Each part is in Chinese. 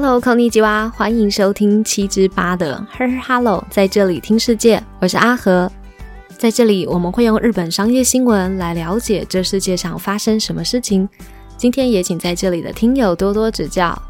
Hello，康尼吉娃，欢迎收听七之八的 Her Hello，在这里听世界，我是阿和。在这里，我们会用日本商业新闻来了解这世界上发生什么事情。今天也请在这里的听友多多指教。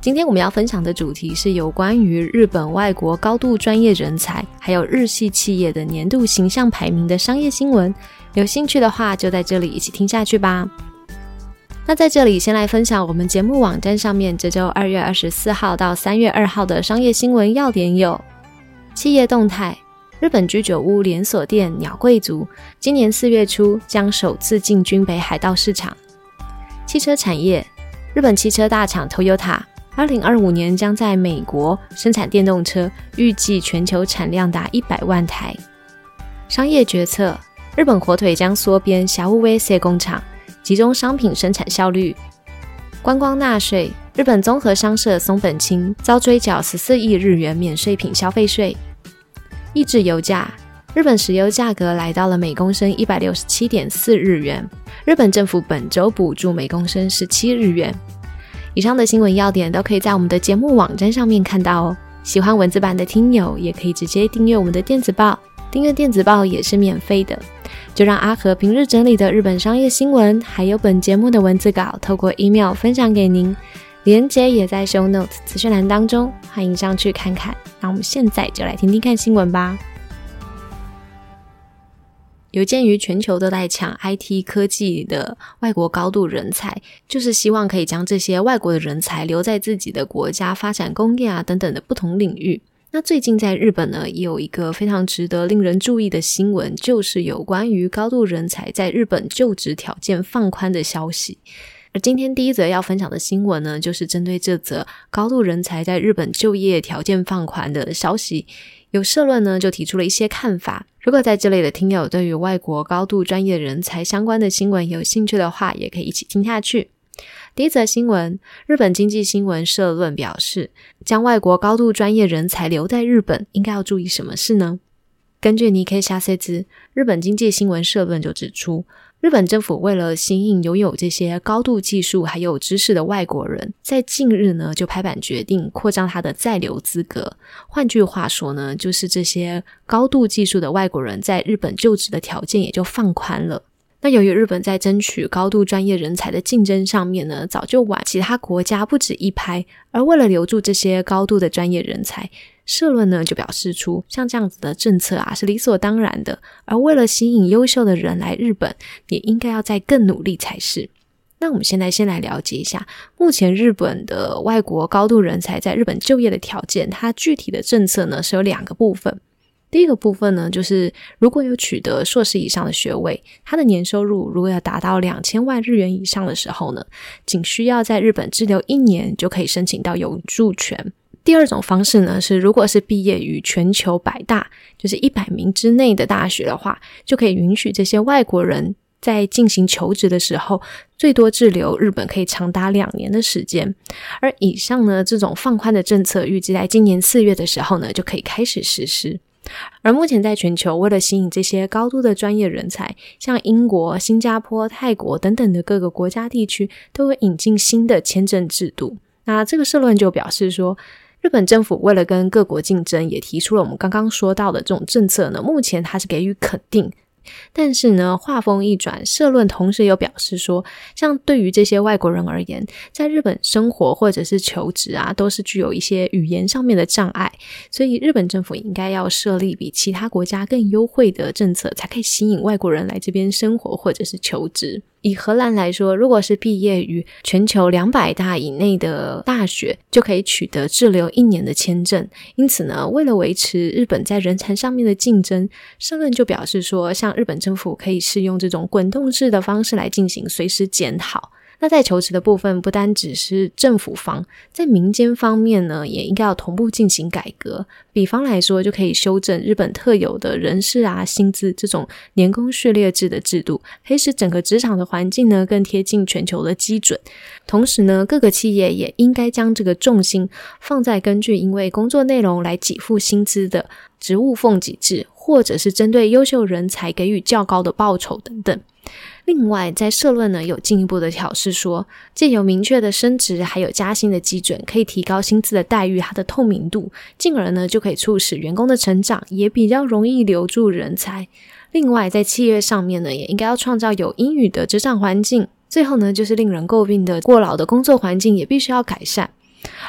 今天我们要分享的主题是有关于日本外国高度专业人才，还有日系企业的年度形象排名的商业新闻。有兴趣的话，就在这里一起听下去吧。那在这里先来分享我们节目网站上面这周二月二十四号到三月二号的商业新闻要点有：企业动态，日本居酒屋连锁店鸟贵族今年四月初将首次进军北海道市场；汽车产业，日本汽车大厂 Toyota 二零二五年将在美国生产电动车，预计全球产量达一百万台；商业决策，日本火腿将缩编霞屋威 C 工厂。集中商品生产效率，观光纳税。日本综合商社松本清遭追缴十四亿日元免税品消费税。抑制油价，日本石油价格来到了每公升一百六十七点四日元。日本政府本周补助每公升十七日元。以上的新闻要点都可以在我们的节目网站上面看到哦。喜欢文字版的听友也可以直接订阅我们的电子报，订阅电子报也是免费的。就让阿和平日整理的日本商业新闻，还有本节目的文字稿，透过 email 分享给您，连接也在 show notes 资讯栏当中，欢迎上去看看。那我们现在就来听听看新闻吧。有鉴于全球都在抢 IT 科技的外国高度人才，就是希望可以将这些外国的人才留在自己的国家发展工业啊等等的不同领域。那最近在日本呢，也有一个非常值得令人注意的新闻，就是有关于高度人才在日本就职条件放宽的消息。而今天第一则要分享的新闻呢，就是针对这则高度人才在日本就业条件放宽的消息，有社论呢就提出了一些看法。如果在这里的听友对于外国高度专业人才相关的新闻有兴趣的话，也可以一起听下去。第一则新闻，日本经济新闻社论表示，将外国高度专业人才留在日本，应该要注意什么事呢？根据尼 K 下塞兹，日本经济新闻社论就指出，日本政府为了吸引拥有这些高度技术还有知识的外国人，在近日呢就拍板决定扩张他的在留资格。换句话说呢，就是这些高度技术的外国人在日本就职的条件也就放宽了。那由于日本在争取高度专业人才的竞争上面呢，早就晚其他国家不止一拍。而为了留住这些高度的专业人才，社论呢就表示出，像这样子的政策啊是理所当然的。而为了吸引优秀的人来日本，也应该要再更努力才是。那我们现在先来了解一下，目前日本的外国高度人才在日本就业的条件，它具体的政策呢是有两个部分。第一个部分呢，就是如果有取得硕士以上的学位，他的年收入如果要达到两千万日元以上的时候呢，仅需要在日本滞留一年就可以申请到永住权。第二种方式呢，是如果是毕业于全球百大，就是一百名之内的大学的话，就可以允许这些外国人在进行求职的时候，最多滞留日本可以长达两年的时间。而以上呢，这种放宽的政策，预计在今年四月的时候呢，就可以开始实施。而目前，在全球为了吸引这些高度的专业人才，像英国、新加坡、泰国等等的各个国家地区，都有引进新的签证制度。那这个社论就表示说，日本政府为了跟各国竞争，也提出了我们刚刚说到的这种政策呢。目前它是给予肯定。但是呢，话锋一转，社论同时又表示说，像对于这些外国人而言，在日本生活或者是求职啊，都是具有一些语言上面的障碍，所以日本政府应该要设立比其他国家更优惠的政策，才可以吸引外国人来这边生活或者是求职。以荷兰来说，如果是毕业于全球两百大以内的大学，就可以取得滞留一年的签证。因此呢，为了维持日本在人才上面的竞争，上任就表示说，像日本政府可以适用这种滚动式的方式来进行随时检讨。那在求职的部分，不单只是政府方，在民间方面呢，也应该要同步进行改革。比方来说，就可以修正日本特有的人事啊、薪资这种年功序列制的制度，可以使整个职场的环境呢更贴近全球的基准。同时呢，各个企业也应该将这个重心放在根据因为工作内容来给付薪资的职务奉给制，或者是针对优秀人才给予较高的报酬等等。另外，在社论呢有进一步的挑示说，借由明确的升职还有加薪的基准，可以提高薪资的待遇，它的透明度，进而呢就可以促使员工的成长，也比较容易留住人才。另外，在企业上面呢，也应该要创造有英语的职场环境。最后呢，就是令人诟病的过劳的工作环境，也必须要改善。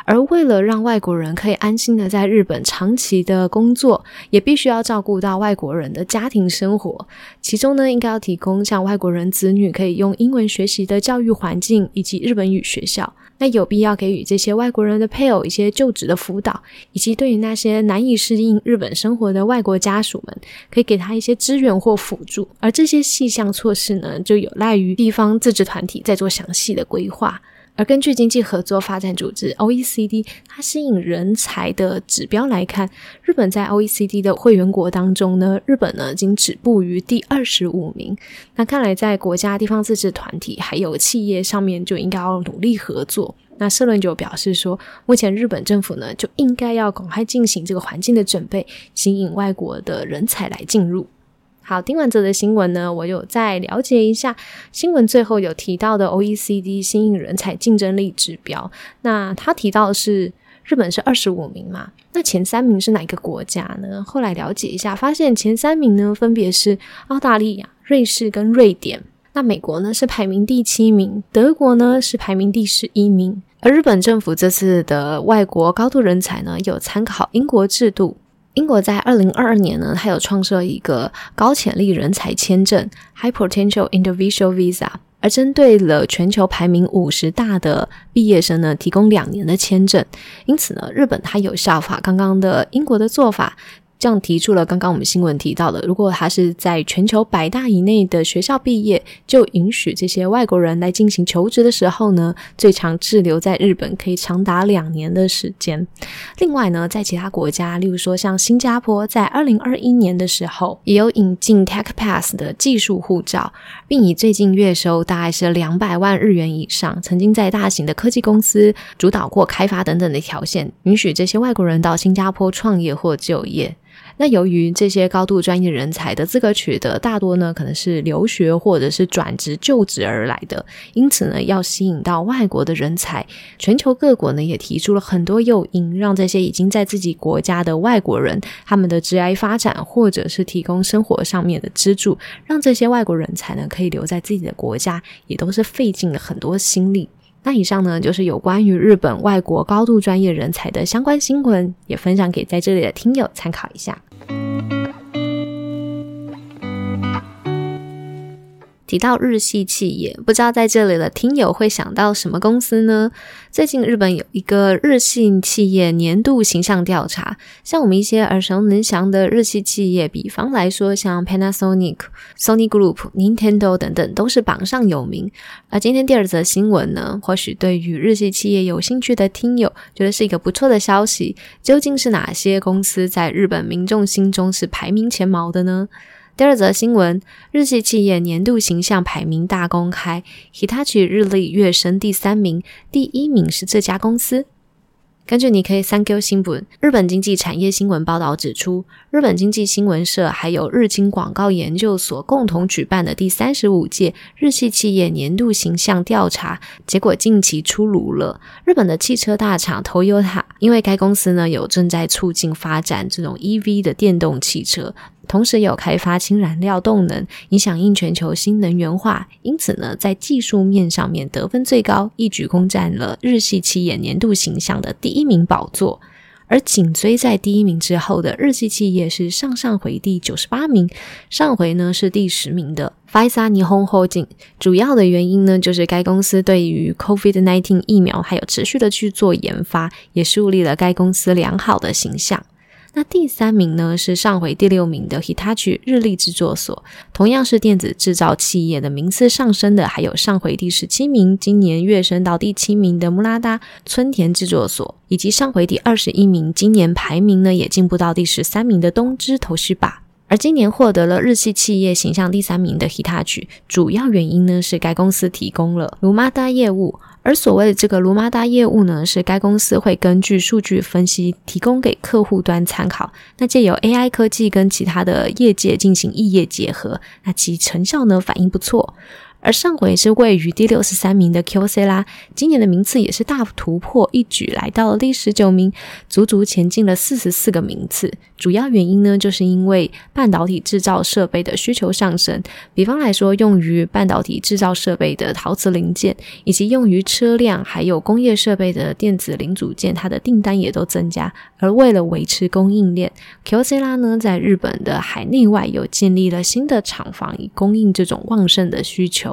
而为了让外国人可以安心的在日本长期的工作，也必须要照顾到外国人的家庭生活。其中呢，应该要提供像外国人子女可以用英文学习的教育环境，以及日本语学校。那有必要给予这些外国人的配偶一些就职的辅导，以及对于那些难以适应日本生活的外国家属们，可以给他一些支援或辅助。而这些细项措施呢，就有赖于地方自治团体在做详细的规划。而根据经济合作发展组织 （OECD） 它吸引人才的指标来看，日本在 OECD 的会员国当中呢，日本呢仅止步于第二十五名。那看来在国家、地方自治团体还有企业上面就应该要努力合作。那社论就表示说，目前日本政府呢就应该要赶快进行这个环境的准备，吸引外国的人才来进入。好，听完这则新闻呢，我有再了解一下新闻最后有提到的 OECD 新引人才竞争力指标。那他提到是日本是二十五名嘛？那前三名是哪个国家呢？后来了解一下，发现前三名呢分别是澳大利亚、瑞士跟瑞典。那美国呢是排名第七名，德国呢是排名第十一名。而日本政府这次的外国高度人才呢，有参考英国制度。英国在二零二二年呢，它有创设一个高潜力人才签证 （High Potential Individual Visa），而针对了全球排名五十大的毕业生呢，提供两年的签证。因此呢，日本它有效法刚刚的英国的做法。这样提出了刚刚我们新闻提到的，如果他是在全球百大以内的学校毕业，就允许这些外国人来进行求职的时候呢，最长滞留在日本可以长达两年的时间。另外呢，在其他国家，例如说像新加坡，在二零二一年的时候，也有引进 Tech Pass 的技术护照，并以最近月收大概是两百万日元以上，曾经在大型的科技公司主导过开发等等的条件，允许这些外国人到新加坡创业或就业。那由于这些高度专业人才的资格取得大多呢，可能是留学或者是转职就职而来的，因此呢，要吸引到外国的人才，全球各国呢也提出了很多诱因，让这些已经在自己国家的外国人，他们的职业发展或者是提供生活上面的资助，让这些外国人才呢可以留在自己的国家，也都是费尽了很多心力。那以上呢，就是有关于日本外国高度专业人才的相关新闻，也分享给在这里的听友参考一下。提到日系企业，不知道在这里的听友会想到什么公司呢？最近日本有一个日系企业年度形象调查，像我们一些耳熟能详的日系企业，比方来说像 Panasonic、Sony Group、Nintendo 等等，都是榜上有名。而今天第二则新闻呢，或许对于日系企业有兴趣的听友，觉得是一个不错的消息。究竟是哪些公司在日本民众心中是排名前茅的呢？第二则新闻：日系企业年度形象排名大公开，Hitachi 日历跃升第三名，第一名是这家公司。根据你可以三 Q 新闻，日本经济产业新闻报道指出，日本经济新闻社还有日经广告研究所共同举办的第三十五届日系企业年度形象调查结果近期出炉了。日本的汽车大厂 Toyota，因为该公司呢有正在促进发展这种 EV 的电动汽车。同时有开发氢燃料动能，以响应全球新能源化，因此呢，在技术面上面得分最高，一举攻占了日系企业年度形象的第一名宝座。而紧追在第一名之后的日系企业是上上回第九十八名，上回呢是第十名的 f i s a Nihon h o d i n g。主要的原因呢，就是该公司对于 COVID-19 疫苗还有持续的去做研发，也树立了该公司良好的形象。那第三名呢是上回第六名的 Hitachi 日立制作所，同样是电子制造企业的名次上升的，还有上回第十七名，今年跃升到第七名的穆拉达村田制作所，以及上回第二十一名，今年排名呢也进步到第十三名的东芝头须把。而今年获得了日系企业形象第三名的 Hitachi，主要原因呢是该公司提供了卢马达业务。而所谓的这个卢马达业务呢，是该公司会根据数据分析提供给客户端参考，那借由 AI 科技跟其他的业界进行异业结合，那其成效呢反应不错。而上回是位于第六十三名的 QC 啦，今年的名次也是大幅突破，一举来到了第十九名，足足前进了四十四个名次。主要原因呢，就是因为半导体制造设备的需求上升，比方来说，用于半导体制造设备的陶瓷零件，以及用于车辆还有工业设备的电子零组件，它的订单也都增加。而为了维持供应链，QC 啦呢，在日本的海内外又建立了新的厂房，以供应这种旺盛的需求。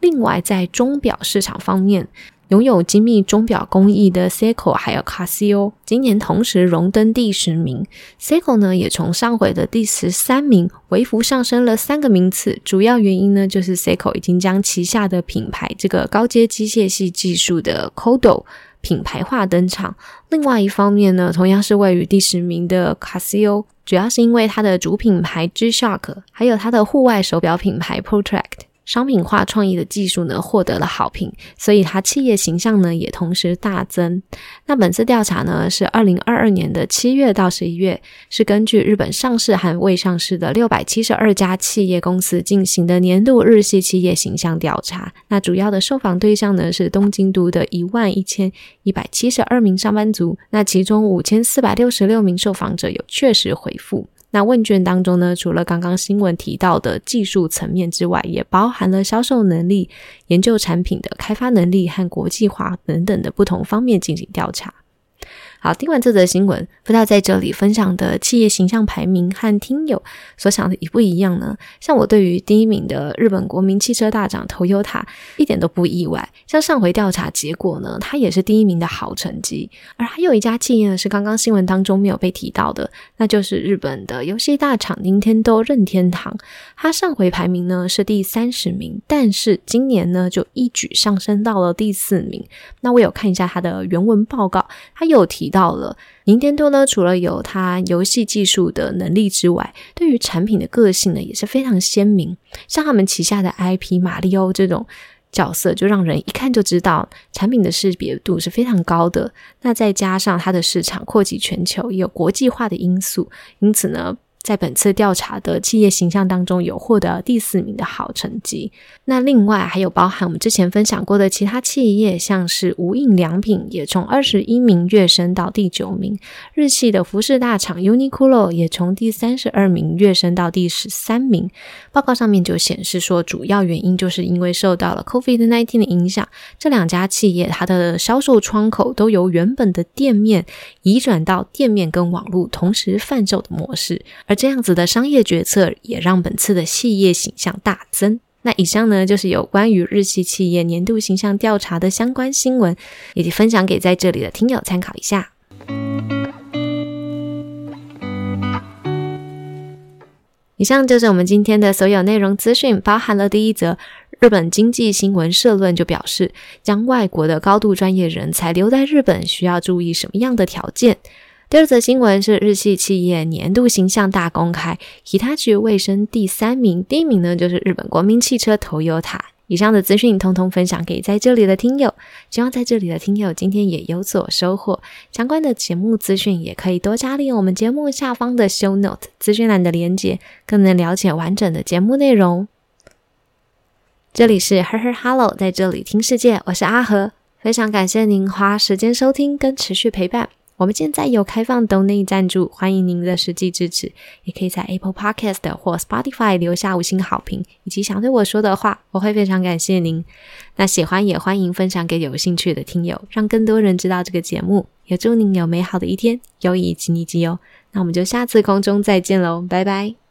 另外，在钟表市场方面，拥有精密钟表工艺的 Seiko 还有 Casio，今年同时荣登第十名。Seiko 呢，也从上回的第十三名微幅上升了三个名次。主要原因呢，就是 Seiko 已经将旗下的品牌这个高阶机械系技术的 Kodo 品牌化登场。另外一方面呢，同样是位于第十名的 Casio，主要是因为它的主品牌 G-Shock，还有它的户外手表品牌 Protract。商品化创意的技术呢获得了好评，所以它企业形象呢也同时大增。那本次调查呢是二零二二年的七月到十一月，是根据日本上市和未上市的六百七十二家企业公司进行的年度日系企业形象调查。那主要的受访对象呢是东京都的一万一千一百七十二名上班族，那其中五千四百六十六名受访者有确实回复。那问卷当中呢，除了刚刚新闻提到的技术层面之外，也包含了销售能力、研究产品的开发能力和国际化等等的不同方面进行调查。好，听完这则新闻，不知道在这里分享的企业形象排名和听友所想的一不一样呢？像我对于第一名的日本国民汽车大厂 Toyota 一点都不意外。像上回调查结果呢，它也是第一名的好成绩。而还有一家企业呢，是刚刚新闻当中没有被提到的，那就是日本的游戏大厂 Nintendo 任天堂。它上回排名呢是第三十名，但是今年呢就一举上升到了第四名。那我有看一下它的原文报告，它有提。到了，宁天多呢，除了有它游戏技术的能力之外，对于产品的个性呢也是非常鲜明。像他们旗下的 IP 马里奥这种角色，就让人一看就知道产品的识别度是非常高的。那再加上它的市场扩及全球，也有国际化的因素，因此呢。在本次调查的企业形象当中，有获得第四名的好成绩。那另外还有包含我们之前分享过的其他企业，像是无印良品，也从二十一名跃升到第九名；日系的服饰大厂 Uniqlo 也从第三十二名跃升到第十三名。报告上面就显示说，主要原因就是因为受到了 COVID-19 的影响，这两家企业它的销售窗口都由原本的店面移转到店面跟网络同时贩售的模式，而这样子的商业决策也让本次的企业形象大增。那以上呢，就是有关于日系企业年度形象调查的相关新闻，以及分享给在这里的听友参考一下。以上就是我们今天的所有内容资讯，包含了第一则日本经济新闻社论就表示，将外国的高度专业人才留在日本需要注意什么样的条件。第二则新闻是日系企业年度形象大公开，Hitachi 卫生第三名，第一名呢就是日本国民汽车 Toyota。以上的资讯通通分享给在这里的听友，希望在这里的听友今天也有所收获。相关的节目资讯也可以多加利用我们节目下方的 Show Note 资讯栏的连接，更能了解完整的节目内容。这里是 Her Her Hello，在这里听世界，我是阿和，非常感谢您花时间收听跟持续陪伴。我们现在有开放 Donate 赞助，欢迎您的实际支持，也可以在 Apple Podcast 或 Spotify 留下五星好评，以及想对我说的话，我会非常感谢您。那喜欢也欢迎分享给有兴趣的听友，让更多人知道这个节目。也祝您有美好的一天，友谊吉尼吉哦。那我们就下次空中再见喽，拜拜。